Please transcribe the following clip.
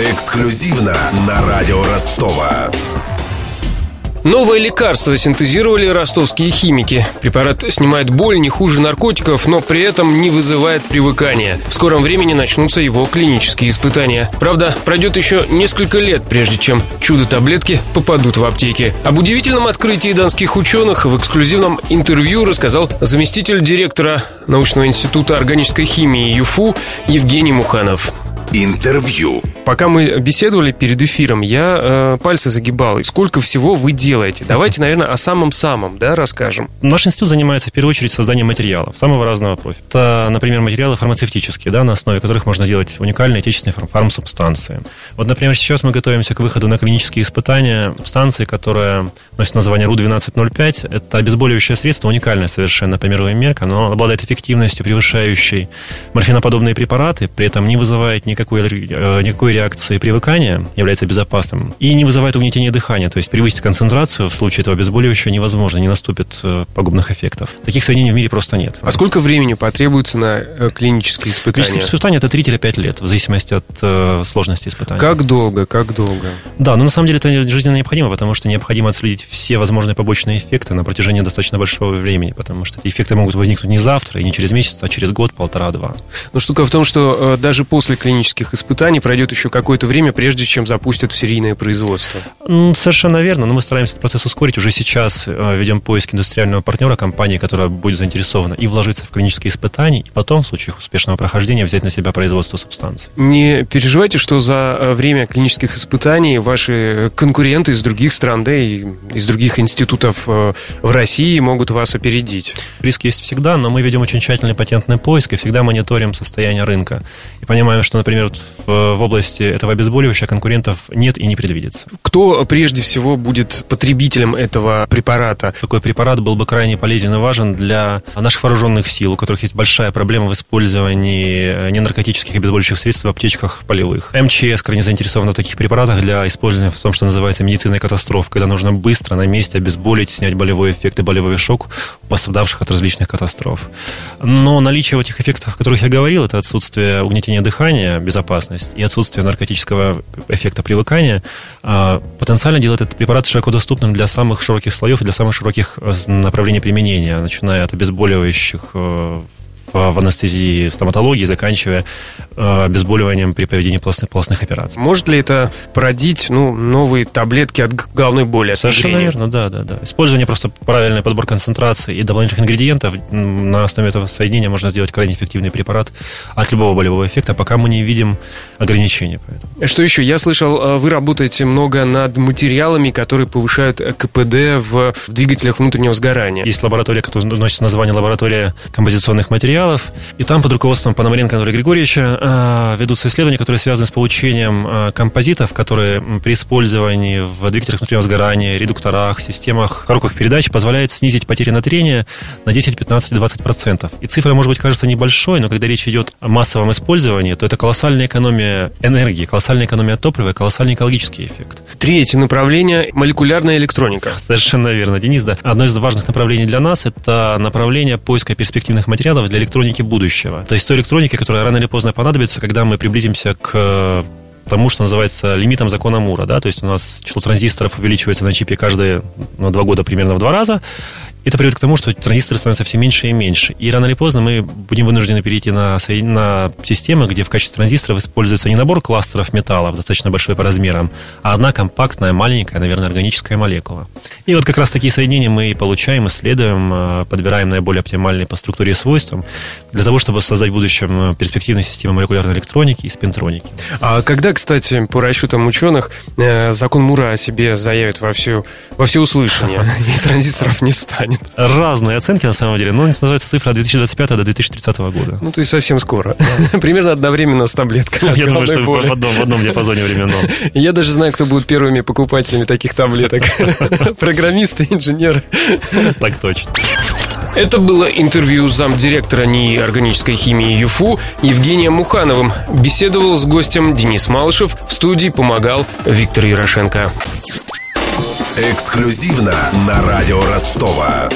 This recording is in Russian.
Эксклюзивно на радио Ростова. Новое лекарство синтезировали ростовские химики. Препарат снимает боль не хуже наркотиков, но при этом не вызывает привыкания. В скором времени начнутся его клинические испытания. Правда, пройдет еще несколько лет, прежде чем чудо-таблетки попадут в аптеки. Об удивительном открытии донских ученых в эксклюзивном интервью рассказал заместитель директора научного института органической химии ЮФУ Евгений Муханов. Интервью. Пока мы беседовали перед эфиром, я э, пальцы загибал. И сколько всего вы делаете? Давайте, наверное, о самом-самом, да, расскажем. Наш институт занимается в первую очередь созданием материалов самого разного профиля. Это, например, материалы фармацевтические, да, на основе которых можно делать уникальные отечественные фарм- фармсубстанции. Вот, например, сейчас мы готовимся к выходу на клинические испытания субстанции, которая носит название РУ-1205. Это обезболивающее средство, уникальное совершенно по мировым меркам. Оно обладает эффективностью, превышающей морфиноподобные препараты, при этом не вызывает никакой, э, никакой реакции привыкания, является безопасным, и не вызывает угнетения дыхания, то есть превысить концентрацию в случае этого обезболивающего невозможно, не наступит э, пагубных эффектов. Таких соединений в мире просто нет. А сколько времени потребуется на э, клинические испытания? Клинические испытания это 3-5 лет, в зависимости от э, сложности испытания. Как долго, как долго? Да, но на самом деле это жизненно необходимо, потому что необходимо отследить все возможные побочные эффекты на протяжении достаточно большого времени, потому что эти эффекты могут возникнуть не завтра и не через месяц, а через год, полтора-два. Но штука в том, что э, даже после клинических испытаний пройдет еще какое-то время, прежде чем запустят в серийное производство. Совершенно верно, но мы стараемся этот процесс ускорить. Уже сейчас э, ведем поиск индустриального партнера, компании, которая будет заинтересована и вложиться в клинические испытания, и потом, в случае успешного прохождения, взять на себя производство субстанций. Не переживайте, что за э, время клинических испытаний ваши конкуренты из других стран, да и из других институтов э, в России могут вас опередить. Риск есть всегда, но мы ведем очень тщательный патентный поиск и всегда мониторим состояние рынка. И понимаем, что, например, в, в области этого обезболивающего конкурентов нет и не предвидится. Кто прежде всего будет потребителем этого препарата? Такой препарат был бы крайне полезен и важен для наших вооруженных сил, у которых есть большая проблема в использовании ненаркотических обезболивающих средств в аптечках полевых. МЧС крайне заинтересована в таких препаратах для использования в том, что называется медицинной катастроф, когда нужно быстро на месте обезболить, снять болевой эффект и болевой шок у пострадавших от различных катастроф. Но наличие вот этих эффектов, о которых я говорил, это отсутствие угнетения дыхания, безопасность и отсутствие наркотического эффекта привыкания, а, потенциально делает этот препарат широко доступным для самых широких слоев и для самых широких э, направлений применения, начиная от обезболивающих э, в анестезии, стоматологии, заканчивая э, обезболиванием при проведении полостных, полостных операций. Может ли это породить ну, новые таблетки от головной боли? от Совершенно мигрени? верно, да, да, да. Использование просто правильный подбор концентрации и дополнительных ингредиентов на основе этого соединения можно сделать крайне эффективный препарат от любого болевого эффекта, пока мы не видим ограничений. Поэтому. Что еще? Я слышал, э, вы работаете много над материалами, которые повышают э, КПД в в двигателях внутреннего сгорания. Есть лаборатория, которая носит название лаборатория композиционных материалов, и там под руководством Пономаренко Анатолия Григорьевича э, ведутся исследования, которые связаны с получением э, композитов, которые при использовании в двигателях внутреннего сгорания, редукторах, системах коробках передач позволяет снизить потери на трение на 10, 15, 20 процентов. И цифра, может быть, кажется небольшой, но когда речь идет о массовом использовании, то это колоссальная экономия энергии, колоссальная экономия топлива колоссальный экологический эффект. Третье направление – молекулярная электроника. Совершенно верно, Денис, да. Одно из важных направлений для нас – это направление поиска перспективных материалов для электроники будущего. То есть той электроники, которая рано или поздно понадобится, когда мы приблизимся к э, тому, что называется лимитом закона Мура. Да? То есть у нас число транзисторов увеличивается на чипе каждые ну, два года примерно в два раза. Это приводит к тому, что транзисторы становятся все меньше и меньше. И рано или поздно мы будем вынуждены перейти на, на системы, где в качестве транзисторов используется не набор кластеров металлов, достаточно большой по размерам, а одна компактная, маленькая, наверное, органическая молекула. И вот как раз такие соединения мы и получаем, исследуем, э, подбираем наиболее оптимальные по структуре и свойствам для того, чтобы создать в будущем э, перспективные системы молекулярной электроники и спинтроники. А когда, кстати, по расчетам ученых, э, закон Мура о себе заявит во все, во всеуслышание, и транзисторов не станет? Разные оценки на самом деле, но называется цифра от 2025 до 2030 года. Ну, то есть совсем скоро. Примерно одновременно с таблетками Я думаю, что в одном, в одном диапазоне временном. Я даже знаю, кто будут первыми покупателями таких таблеток. Программисты, инженеры. Так точно. Это было интервью замдиректора НИИ органической химии ЮФУ Евгением Мухановым. Беседовал с гостем Денис Малышев. В студии помогал Виктор Ярошенко. Эксклюзивно на радио Ростова.